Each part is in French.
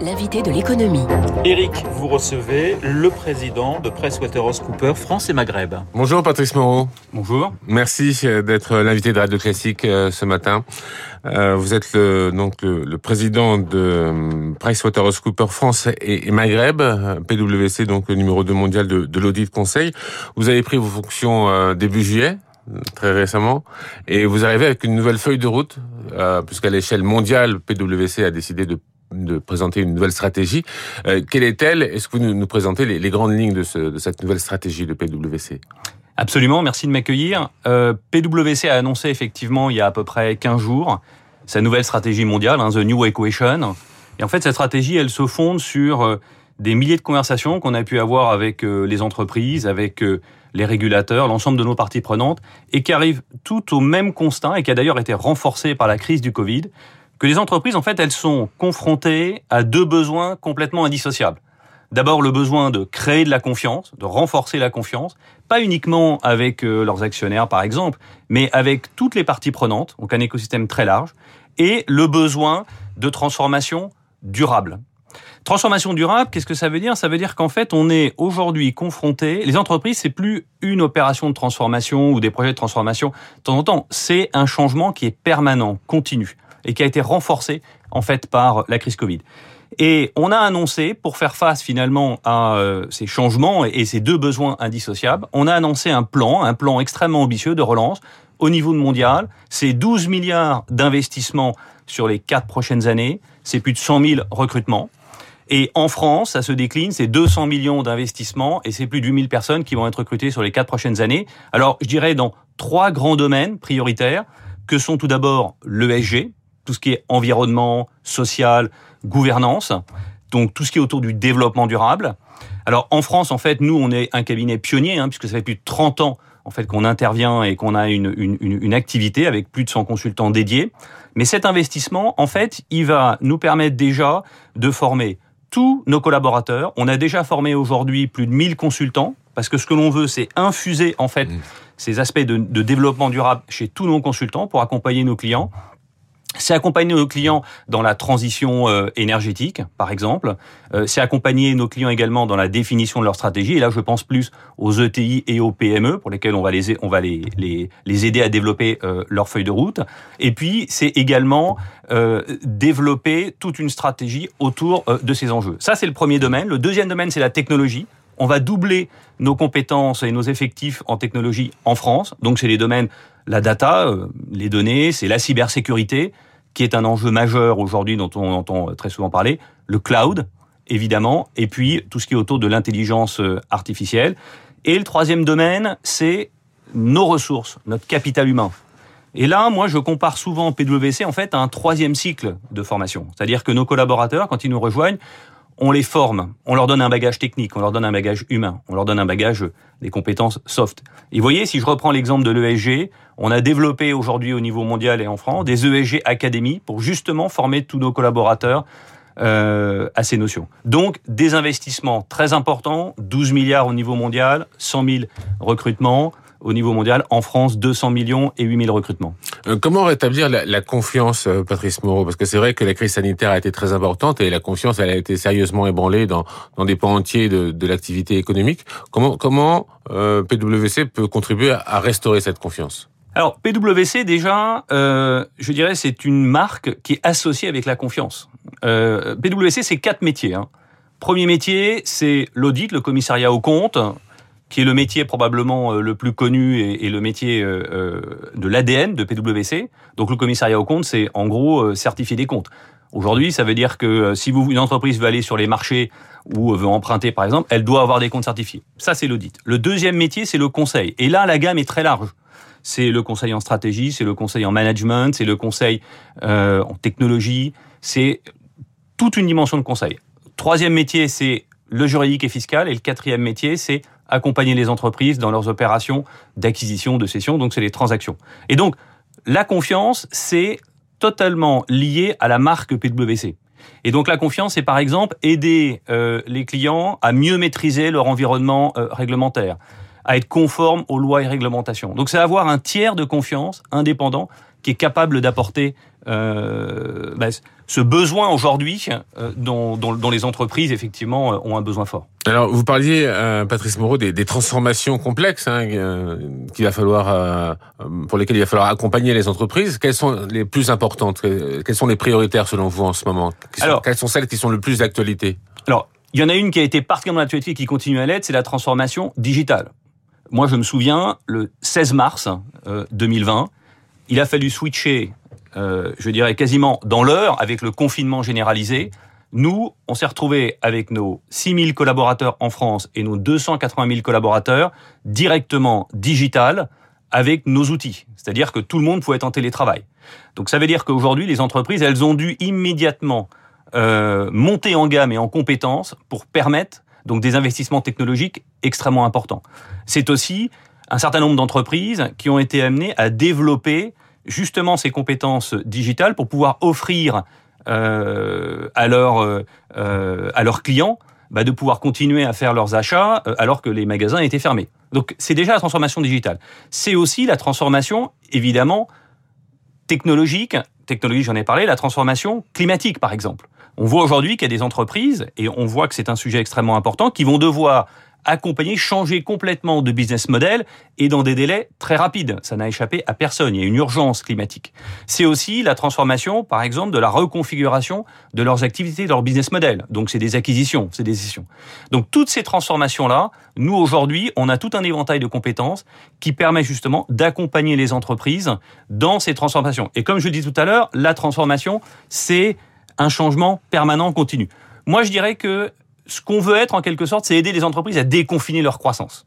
L'invité de l'économie. Eric, vous recevez le président de PricewaterhouseCoopers France et Maghreb. Bonjour Patrice Moreau. Bonjour. Merci euh, d'être l'invité de Radio Classique euh, ce matin. Euh, vous êtes le, donc le, président de PricewaterhouseCoopers France et, Maghreb, PwC, donc le numéro 2 mondial de, de l'audit conseil. Vous avez pris vos fonctions début juillet très récemment, et vous arrivez avec une nouvelle feuille de route, puisqu'à l'échelle mondiale, PwC a décidé de de présenter une nouvelle stratégie. Euh, quelle est-elle? Est-ce que vous nous, présentez les, grandes lignes de, cette nouvelle stratégie de PwC Absolument, merci de m'accueillir. Euh, PwC a annoncé effectivement il y a à peu près 15 jours sa nouvelle stratégie mondiale, hein, The New Equation. Et en fait, cette stratégie, elle se fonde sur euh, des milliers de conversations qu'on a pu avoir avec les entreprises, avec les régulateurs, l'ensemble de nos parties prenantes, et qui arrivent tout au même constat, et qui a d'ailleurs été renforcé par la crise du Covid, que les entreprises, en fait, elles sont confrontées à deux besoins complètement indissociables. D'abord, le besoin de créer de la confiance, de renforcer la confiance, pas uniquement avec euh, leurs actionnaires, par exemple, mais avec toutes les parties prenantes, donc un écosystème très large, et le besoin de transformation durable. Transformation durable, qu'est-ce que ça veut dire? Ça veut dire qu'en fait, on est aujourd'hui confronté. Les entreprises, c'est plus une opération de transformation ou des projets de transformation de temps en temps. C'est un changement qui est permanent, continu et qui a été renforcé en fait par la crise Covid. Et on a annoncé, pour faire face finalement à euh, ces changements et ces deux besoins indissociables, on a annoncé un plan, un plan extrêmement ambitieux de relance au niveau mondial. C'est 12 milliards d'investissements sur les quatre prochaines années. C'est plus de 100 000 recrutements. Et en France, ça se décline, c'est 200 millions d'investissements et c'est plus de 000 personnes qui vont être recrutées sur les quatre prochaines années. Alors, je dirais dans trois grands domaines prioritaires, que sont tout d'abord l'ESG, tout ce qui est environnement, social, gouvernance, donc tout ce qui est autour du développement durable. Alors en France, en fait, nous, on est un cabinet pionnier, hein, puisque ça fait plus de 30 ans en fait qu'on intervient et qu'on a une, une, une, activité avec plus de 100 consultants dédiés. Mais cet investissement, en fait, il va nous permettre déjà de former tous nos collaborateurs. On a déjà formé aujourd'hui plus de 1000 consultants, parce que ce que l'on veut, c'est infuser en fait mmh. ces aspects de, de développement durable chez tous nos consultants pour accompagner nos clients. C'est accompagner nos clients dans la transition euh, énergétique, par exemple. Euh, c'est accompagner nos clients également dans la définition de leur stratégie. Et là, je pense plus aux ETI et aux PME pour lesquels on va les on va les les, les aider à développer euh, leur feuille de route. Et puis, c'est également développer toute une stratégie autour de ces enjeux. Ça, c'est le premier domaine. Le deuxième domaine, c'est la technologie. On va doubler nos compétences et nos effectifs en technologie en France. Donc, c'est les domaines la data, les données, c'est la cybersécurité qui est un enjeu majeur aujourd'hui dont on entend très souvent parler, le cloud, évidemment, et puis tout ce qui est autour de l'intelligence euh, artificielle. Et le troisième domaine, c'est nos ressources, notre capital humain. Et là, moi, je compare souvent PwC en fait à un troisième cycle de formation. C'est-à-dire que nos collaborateurs, quand ils nous rejoignent, on les forme, on leur donne un bagage technique, on leur donne un bagage humain, on leur donne un bagage des compétences soft. Et vous voyez, si je reprends l'exemple de l'ESG, on a développé aujourd'hui au niveau mondial et en France des ESG académies pour justement former tous nos collaborateurs euh, à ces notions. Donc des investissements très importants, 12 milliards au niveau mondial, 100 000 recrutements, au niveau mondial. En France, 200 millions et 8000 recrutements. Euh, comment rétablir la, confiance, euh, Patrice Moreau? Parce que c'est vrai que la crise sanitaire a été très importante et la confiance, elle a été sérieusement ébranlée dans, dans des pans entiers de, de l'activité économique. Comment, comment euh, PwC peut contribuer à, restaurer cette confiance? Alors PwC déjà, euh, je dirais, c'est une marque qui est associée avec la confiance. Euh, PwC, c'est quatre métiers. Hein. Premier métier, c'est l'audit, le commissariat aux comptes qui est le métier probablement euh, le plus connu et, le métier euh, euh, de l'ADN de PwC. Donc le commissariat aux comptes, c'est en gros certifier des comptes. Aujourd'hui, ça veut dire que si une entreprise veut aller sur les marchés ou veut emprunter par exemple, elle doit avoir des comptes certifiés. Ça, c'est l'audit. Le deuxième métier, c'est le conseil. Et là, la gamme est très large. C'est le conseil en stratégie, c'est le conseil en management, c'est le conseil en technologie, c'est toute une dimension de conseil. Troisième métier, c'est le juridique et fiscal. Et le quatrième métier, c'est accompagner les entreprises dans leurs opérations d'acquisition, de cession, donc c'est les transactions. Et donc, la confiance, c'est totalement lié à la marque PwC. Et donc la confiance, c'est par exemple aider euh, les clients à mieux maîtriser leur environnement euh, réglementaire, à être conforme aux lois et réglementations. Donc c'est avoir un tiers de confiance indépendant qui est capable d'apporter euh, bah, ce besoin aujourd'hui euh, dont, dont, dont, les entreprises effectivement euh, ont un besoin fort. Alors vous parliez, euh, Patrice Moreau, des, des transformations complexes hein, qu'il va falloir, pour lesquelles il va falloir accompagner les entreprises. Quelles sont les plus importantes Quelles sont les prioritaires selon vous en ce moment? Alors, Quelles sont celles qui sont le plus d'actualité? Alors il y en a une qui a été particulièrement d'actualité et qui continue à l'être, c'est la transformation digitale. Moi, je me souviens, le 16 mars 2020, il a fallu switcher euh, je dirais quasiment dans l'heure, avec le confinement généralisé, nous, on s'est retrouvés avec nos 6000 collaborateurs en France et nos 280 000 collaborateurs directement digital avec nos outils. C'est-à-dire que tout le monde pouvait être en télétravail. Donc ça veut dire qu'aujourd'hui, les entreprises, elles ont dû immédiatement euh, monter en gamme et en compétences pour permettre donc des investissements technologiques extrêmement importants. C'est aussi un certain nombre d'entreprises qui ont été amenées à développer justement ces compétences digitales pour pouvoir offrir euh, euh, euh, à leurs clients bah, de pouvoir continuer à faire leurs achats alors que les magasins étaient fermés. Donc c'est déjà la transformation digitale. C'est aussi la transformation, évidemment, technologique. Technologie, j'en ai parlé, la transformation climatique, par exemple. On voit aujourd'hui qu'il y a des entreprises, et on voit que c'est un sujet extrêmement important, qui vont devoir accompagner, changer complètement de business model et dans des délais très rapides. Ça n'a échappé à personne. Il y a une urgence climatique. C'est aussi la transformation, par exemple, de la reconfiguration de leurs activités, de leur business model. Donc, c'est des acquisitions, c'est des décisions. Donc, toutes ces transformations-là, nous, aujourd'hui, on a tout un éventail de compétences qui permet justement d'accompagner les entreprises dans ces transformations. Et comme je dis tout à l'heure, la transformation, c'est un changement permanent, continu. Moi, je dirais que ce qu'on veut être en quelque sorte, c'est aider les entreprises à déconfiner leur croissance.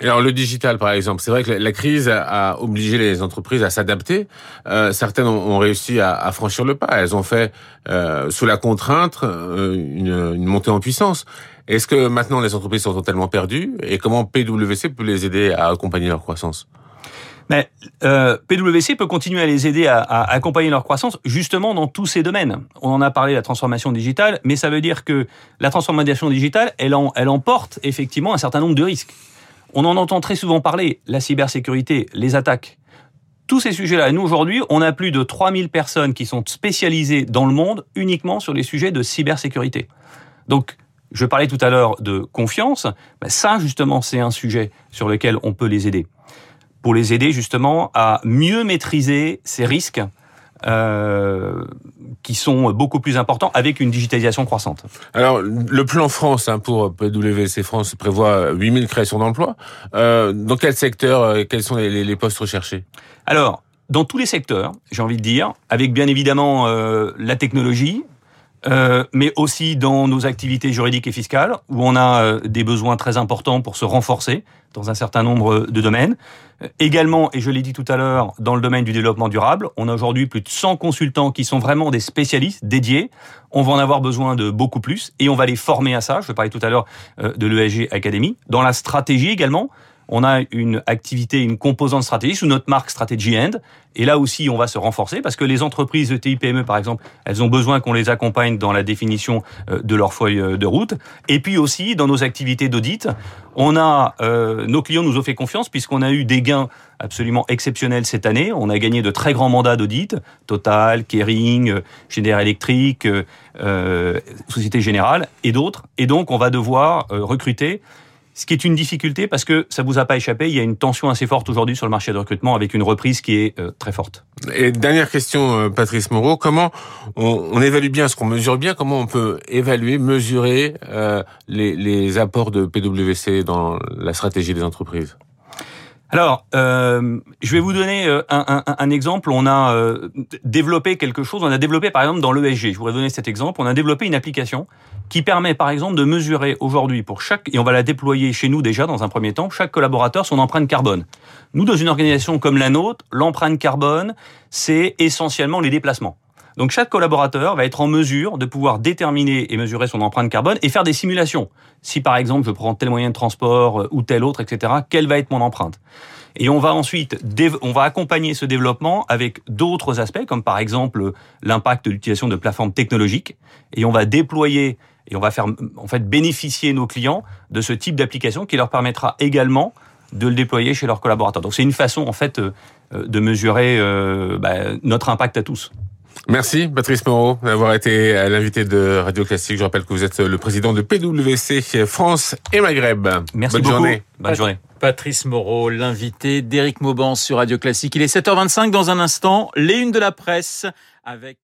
Alors le digital, par exemple, c'est vrai que la crise a obligé les entreprises à s'adapter. Euh, certaines ont réussi à, franchir le pas. Elles ont fait euh, sous la contrainte euh, une, une, montée en puissance. Est-ce que maintenant les entreprises sont totalement perdues? Et comment PwC peut les aider à accompagner leur croissance? Mais euh, PwC peut continuer à les aider à, à, accompagner leur croissance justement dans tous ces domaines. On en a parlé, la transformation digitale, mais ça veut dire que la transformation digitale, elle, en, elle emporte effectivement un certain nombre de risques. On en entend très souvent parler, la cybersécurité, les attaques. Tous ces sujets-là, nous aujourd'hui, on a plus de 3000 personnes qui sont spécialisées dans le monde uniquement sur les sujets de cybersécurité. Donc, je parlais tout à l'heure de confiance, ben ça justement c'est un sujet sur lequel on peut les aider pour les aider justement à mieux maîtriser ces risques euh, qui sont beaucoup plus importants avec une digitalisation croissante. Alors, le plan France hein, pour PwC France prévoit 8000 créations d'emplois. Euh, dans quel secteur, euh, quels sont les, les, postes recherchés? Alors, dans tous les secteurs, j'ai envie de dire, avec bien évidemment euh, la technologie, euh, mais aussi dans nos activités juridiques et fiscales, où on a euh, des besoins très importants pour se renforcer dans un certain nombre de domaines. Euh, également, et je l'ai dit tout à l'heure, dans le domaine du développement durable, on a aujourd'hui plus de 100 consultants qui sont vraiment des spécialistes dédiés. On va en avoir besoin de beaucoup plus, et on va les former à ça. Je parlais tout à l'heure de l'ESG Academy. Dans la stratégie également, on a une activité, une composante stratégique sous notre marque Strategy End. Et là aussi, on va se renforcer parce que les entreprises ETI, PME, par exemple, elles ont besoin qu'on les accompagne dans la définition euh, de leur feuille euh, de route. Et puis aussi, dans nos activités d'audit, on a, euh, nos clients nous ont fait confiance puisqu'on a eu des gains absolument exceptionnels cette année. On a gagné de très grands mandats d'audit, Total, Kering, General Electric, euh, Société Générale et d'autres. Et donc, on va devoir recruter ce qui est une difficulté parce que ça vous a pas échappé, il y a une tension assez forte aujourd'hui sur le marché de recrutement avec une reprise qui est euh, très forte. Et dernière question, euh, Patrice Moreau, comment on, évalue bien, ce qu'on mesure bien, comment on peut évaluer, mesurer euh, les, les apports de PwC dans la stratégie des entreprises? Alors, euh, je vais vous donner euh, un, un, un exemple. On a euh, développé quelque chose. On a développé, par exemple, dans l'ESG. Je voudrais donner cet exemple. On a développé une application qui permet, par exemple, de mesurer aujourd'hui pour chaque, et on va la déployer chez nous déjà dans un premier temps, chaque collaborateur son empreinte carbone. Nous, dans une organisation comme la nôtre, l'empreinte carbone, c'est essentiellement les déplacements. Donc chaque collaborateur va être en mesure de pouvoir déterminer et mesurer son empreinte carbone et faire des simulations. Si par exemple je prends tel moyen de transport euh, ou tel autre, etc., quelle va être mon empreinte? Et on va ensuite, on va accompagner ce développement avec d'autres aspects, comme par exemple l'impact de l'utilisation de plateformes technologiques. Et on va déployer et on va faire, en fait, bénéficier nos clients de ce type d'application qui leur permettra également de le déployer chez leurs collaborateurs. Donc c'est une façon, en fait, euh, de mesurer bah, notre impact à tous. Merci Patrice Moreau d'avoir été l'invité de Radio Classique. Je rappelle que vous êtes le président de PwC France et Maghreb. Merci Bonne beaucoup. journée. Bonne journée. Patrice Moreau, l'invité d'Éric Mauban sur Radio Classique. Il est 7h25 dans un instant, les unes de la presse avec...